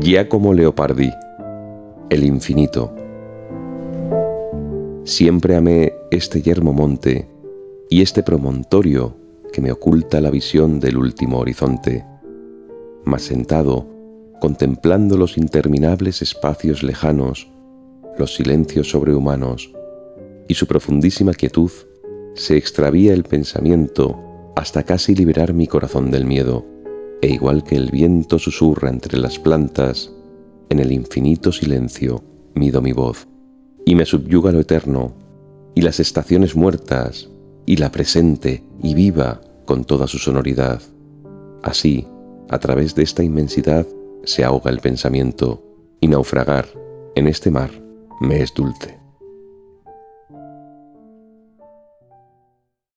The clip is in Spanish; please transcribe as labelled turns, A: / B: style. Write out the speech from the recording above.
A: Giacomo Leopardi, El infinito. Siempre amé este yermo monte y este promontorio que me oculta la visión del último horizonte. Mas sentado, contemplando los interminables espacios lejanos, los silencios sobrehumanos y su profundísima quietud, se extravía el pensamiento hasta casi liberar mi corazón del miedo e igual que el viento susurra entre las plantas, en el infinito silencio mido mi voz, y me subyuga lo eterno, y las estaciones muertas, y la presente y viva con toda su sonoridad. Así, a través de esta inmensidad se ahoga el pensamiento, y naufragar en este mar me es dulce.